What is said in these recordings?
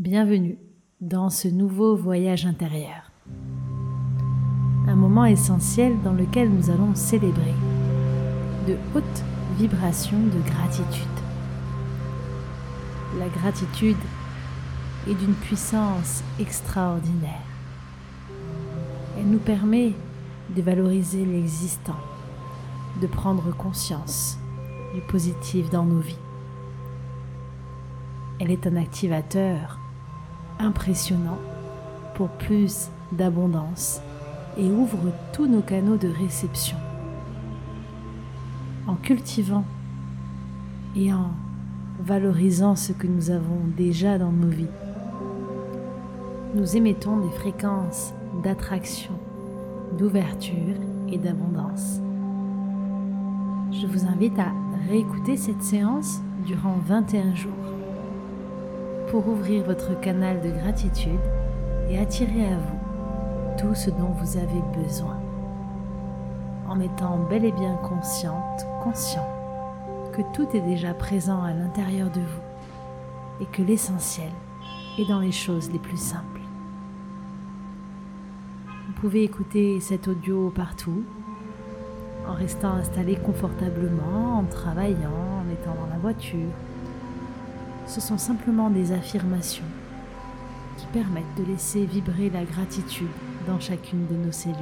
Bienvenue dans ce nouveau voyage intérieur. Un moment essentiel dans lequel nous allons célébrer de hautes vibrations de gratitude. La gratitude est d'une puissance extraordinaire. Elle nous permet de valoriser l'existant, de prendre conscience du positif dans nos vies. Elle est un activateur impressionnant pour plus d'abondance et ouvre tous nos canaux de réception. En cultivant et en valorisant ce que nous avons déjà dans nos vies, nous émettons des fréquences d'attraction, d'ouverture et d'abondance. Je vous invite à réécouter cette séance durant 21 jours pour ouvrir votre canal de gratitude et attirer à vous tout ce dont vous avez besoin, en étant bel et bien consciente, conscient que tout est déjà présent à l'intérieur de vous et que l'essentiel est dans les choses les plus simples. Vous pouvez écouter cet audio partout, en restant installé confortablement, en travaillant, en étant dans la voiture, ce sont simplement des affirmations qui permettent de laisser vibrer la gratitude dans chacune de nos cellules.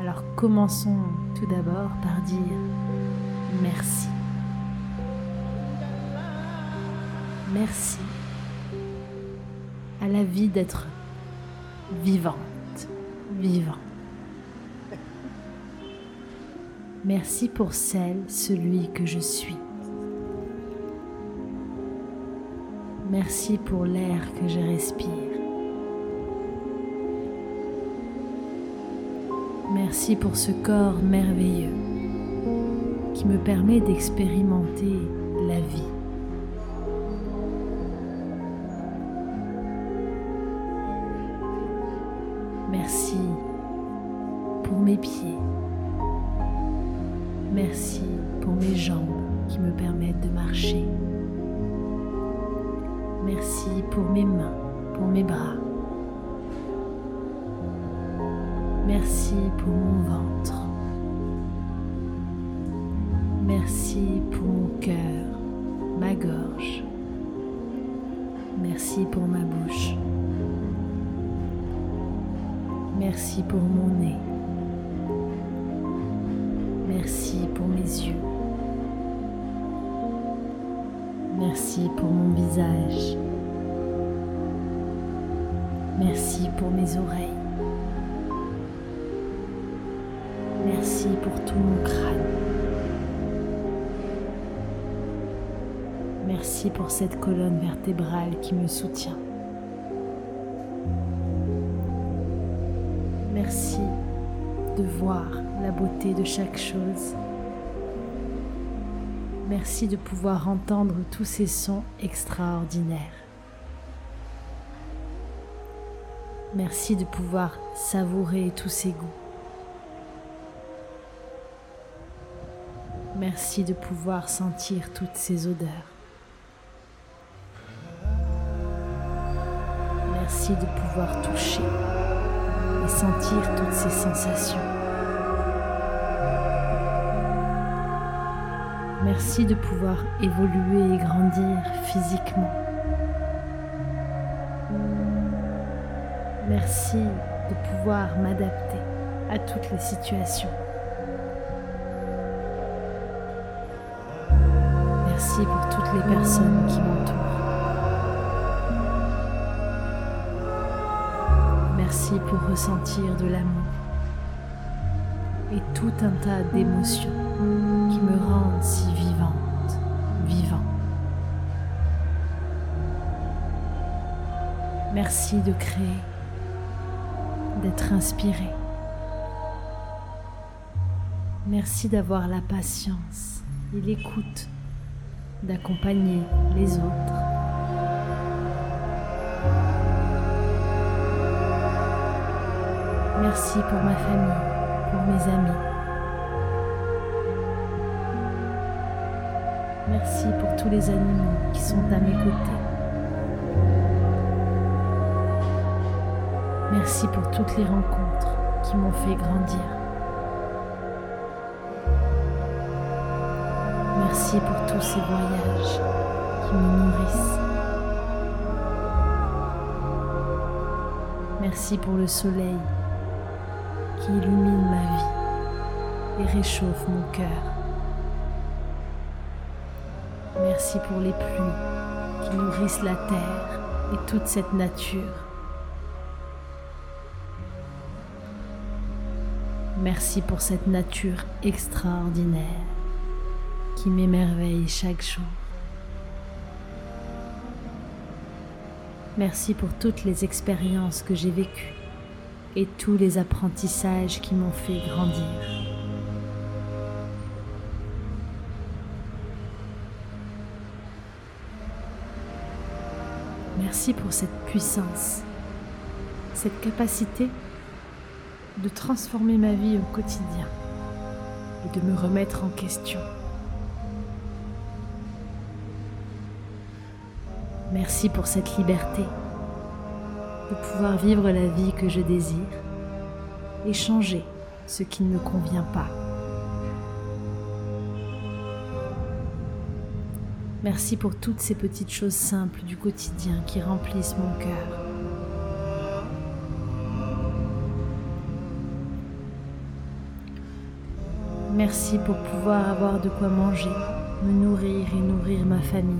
Alors commençons tout d'abord par dire merci. Merci à la vie d'être vivante, vivant. Merci pour celle, celui que je suis. Merci pour l'air que je respire. Merci pour ce corps merveilleux qui me permet d'expérimenter la vie. Pour mes mains, pour mes bras. Merci pour mon ventre. Merci pour mon cœur, ma gorge. Merci pour ma bouche. Merci pour mon nez. Merci pour mes yeux. Merci pour mon visage. Merci pour mes oreilles. Merci pour tout mon crâne. Merci pour cette colonne vertébrale qui me soutient. Merci de voir la beauté de chaque chose Merci de pouvoir entendre tous ces sons extraordinaires. Merci de pouvoir savourer tous ces goûts. Merci de pouvoir sentir toutes ces odeurs. Merci de pouvoir toucher et sentir toutes ces sensations. Merci de pouvoir évoluer et grandir physiquement. Merci de pouvoir m'adapter à toutes les situations. Merci pour toutes les personnes qui m'entourent. Merci pour ressentir de l'amour et tout un tas d'émotions qui me rendent si vivante, vivant. Merci de créer, d'être inspiré. Merci d'avoir la patience et l'écoute d'accompagner les autres. Merci pour ma famille, pour mes amis. Merci pour tous les animaux qui sont à mes côtés. Merci pour toutes les rencontres qui m'ont fait grandir. Merci pour tous ces voyages qui me nourrissent. Merci pour le soleil qui illumine ma vie et réchauffe mon cœur. Merci pour les pluies qui nourrissent la terre et toute cette nature. Merci pour cette nature extraordinaire qui m'émerveille chaque jour. Merci pour toutes les expériences que j'ai vécues et tous les apprentissages qui m'ont fait grandir. Merci pour cette puissance, cette capacité de transformer ma vie au quotidien et de me remettre en question. Merci pour cette liberté de pouvoir vivre la vie que je désire et changer ce qui ne me convient pas. Merci pour toutes ces petites choses simples du quotidien qui remplissent mon cœur. Merci pour pouvoir avoir de quoi manger, me nourrir et nourrir ma famille.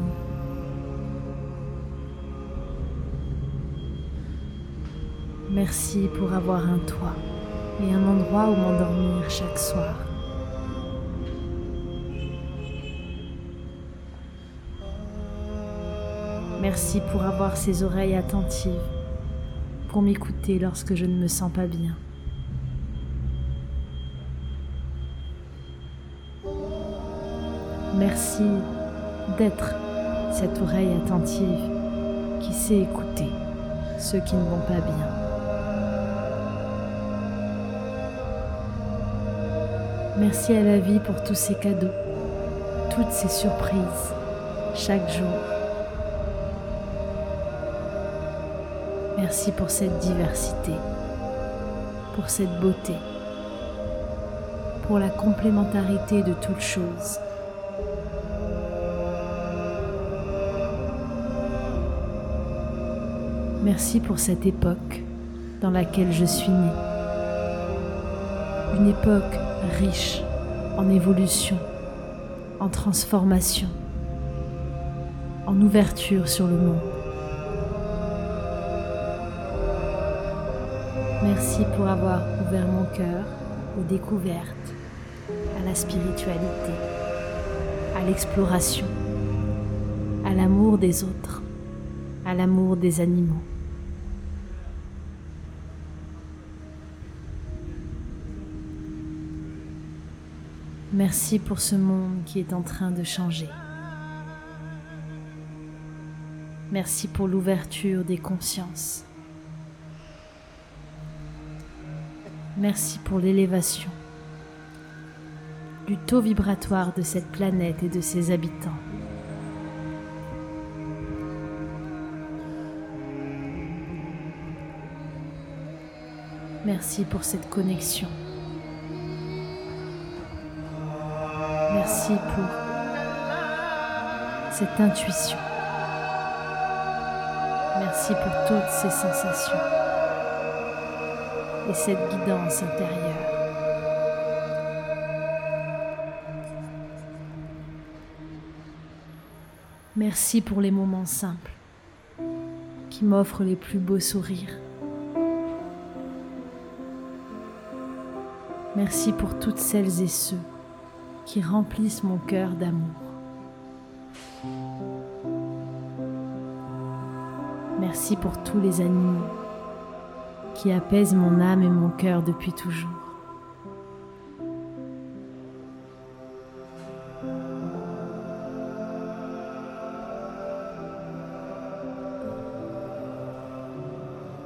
Merci pour avoir un toit et un endroit où m'endormir chaque soir. Merci pour avoir ces oreilles attentives, pour m'écouter lorsque je ne me sens pas bien. Merci d'être cette oreille attentive qui sait écouter ceux qui ne vont pas bien. Merci à la vie pour tous ces cadeaux, toutes ces surprises, chaque jour. Merci pour cette diversité, pour cette beauté, pour la complémentarité de toutes choses. Merci pour cette époque dans laquelle je suis née. Une époque riche en évolution, en transformation, en ouverture sur le monde. Merci pour avoir ouvert mon cœur aux découvertes, à la spiritualité, à l'exploration, à l'amour des autres, à l'amour des animaux. Merci pour ce monde qui est en train de changer. Merci pour l'ouverture des consciences. Merci pour l'élévation du taux vibratoire de cette planète et de ses habitants. Merci pour cette connexion. Merci pour cette intuition. Merci pour toutes ces sensations et cette guidance intérieure. Merci pour les moments simples qui m'offrent les plus beaux sourires. Merci pour toutes celles et ceux qui remplissent mon cœur d'amour. Merci pour tous les animaux qui apaisent mon âme et mon cœur depuis toujours.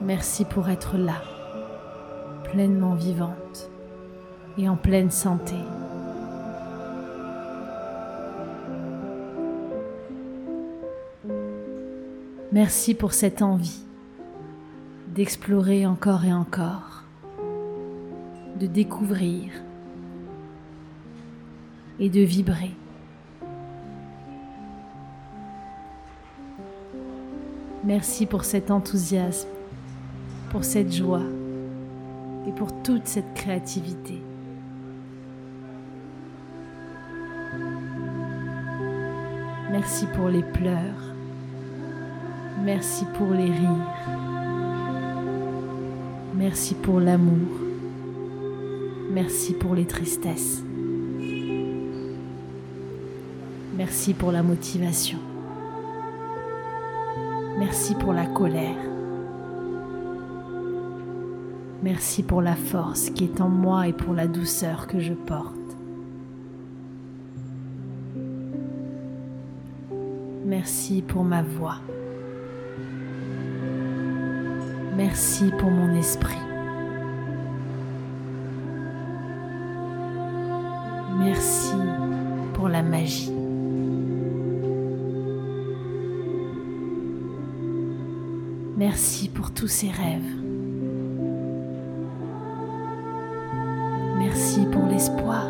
Merci pour être là, pleinement vivante et en pleine santé. Merci pour cette envie d'explorer encore et encore, de découvrir et de vibrer. Merci pour cet enthousiasme, pour cette joie et pour toute cette créativité. Merci pour les pleurs. Merci pour les rires. Merci pour l'amour. Merci pour les tristesses. Merci pour la motivation. Merci pour la colère. Merci pour la force qui est en moi et pour la douceur que je porte. Merci pour ma voix. Merci pour mon esprit. Merci pour la magie. Merci pour tous ces rêves. Merci pour l'espoir.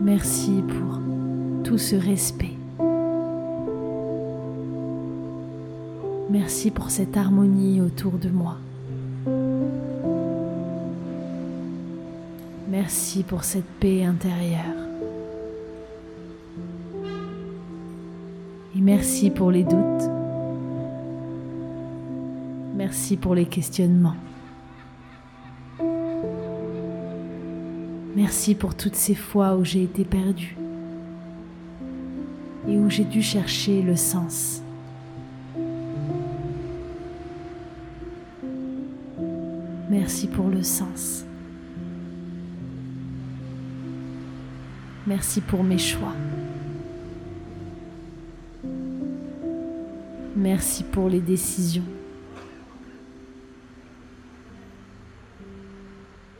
Merci pour tout ce respect. Merci pour cette harmonie autour de moi. Merci pour cette paix intérieure. Et merci pour les doutes. Merci pour les questionnements. Merci pour toutes ces fois où j'ai été perdue et où j'ai dû chercher le sens. Pour le sens. Merci pour mes choix. Merci pour les décisions.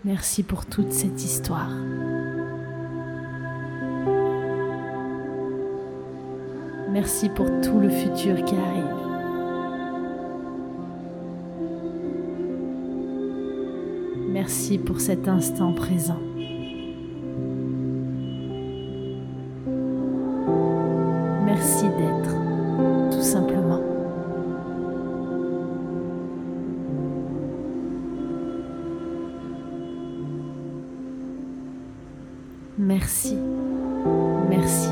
Merci pour toute cette histoire. Merci pour tout le futur qui arrive. Merci pour cet instant présent. Merci d'être, tout simplement. Merci, merci,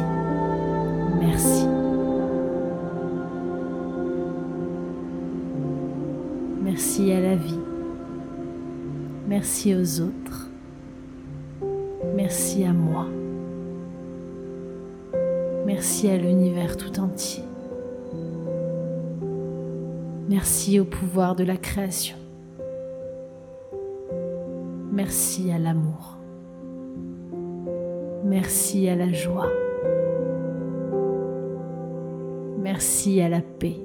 merci. Merci à la vie. Merci aux autres. Merci à moi. Merci à l'univers tout entier. Merci au pouvoir de la création. Merci à l'amour. Merci à la joie. Merci à la paix.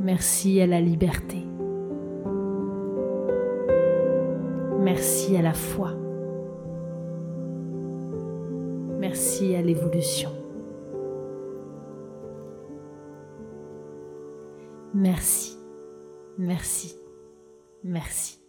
Merci à la liberté. Merci à la foi. Merci à l'évolution. Merci, merci, merci.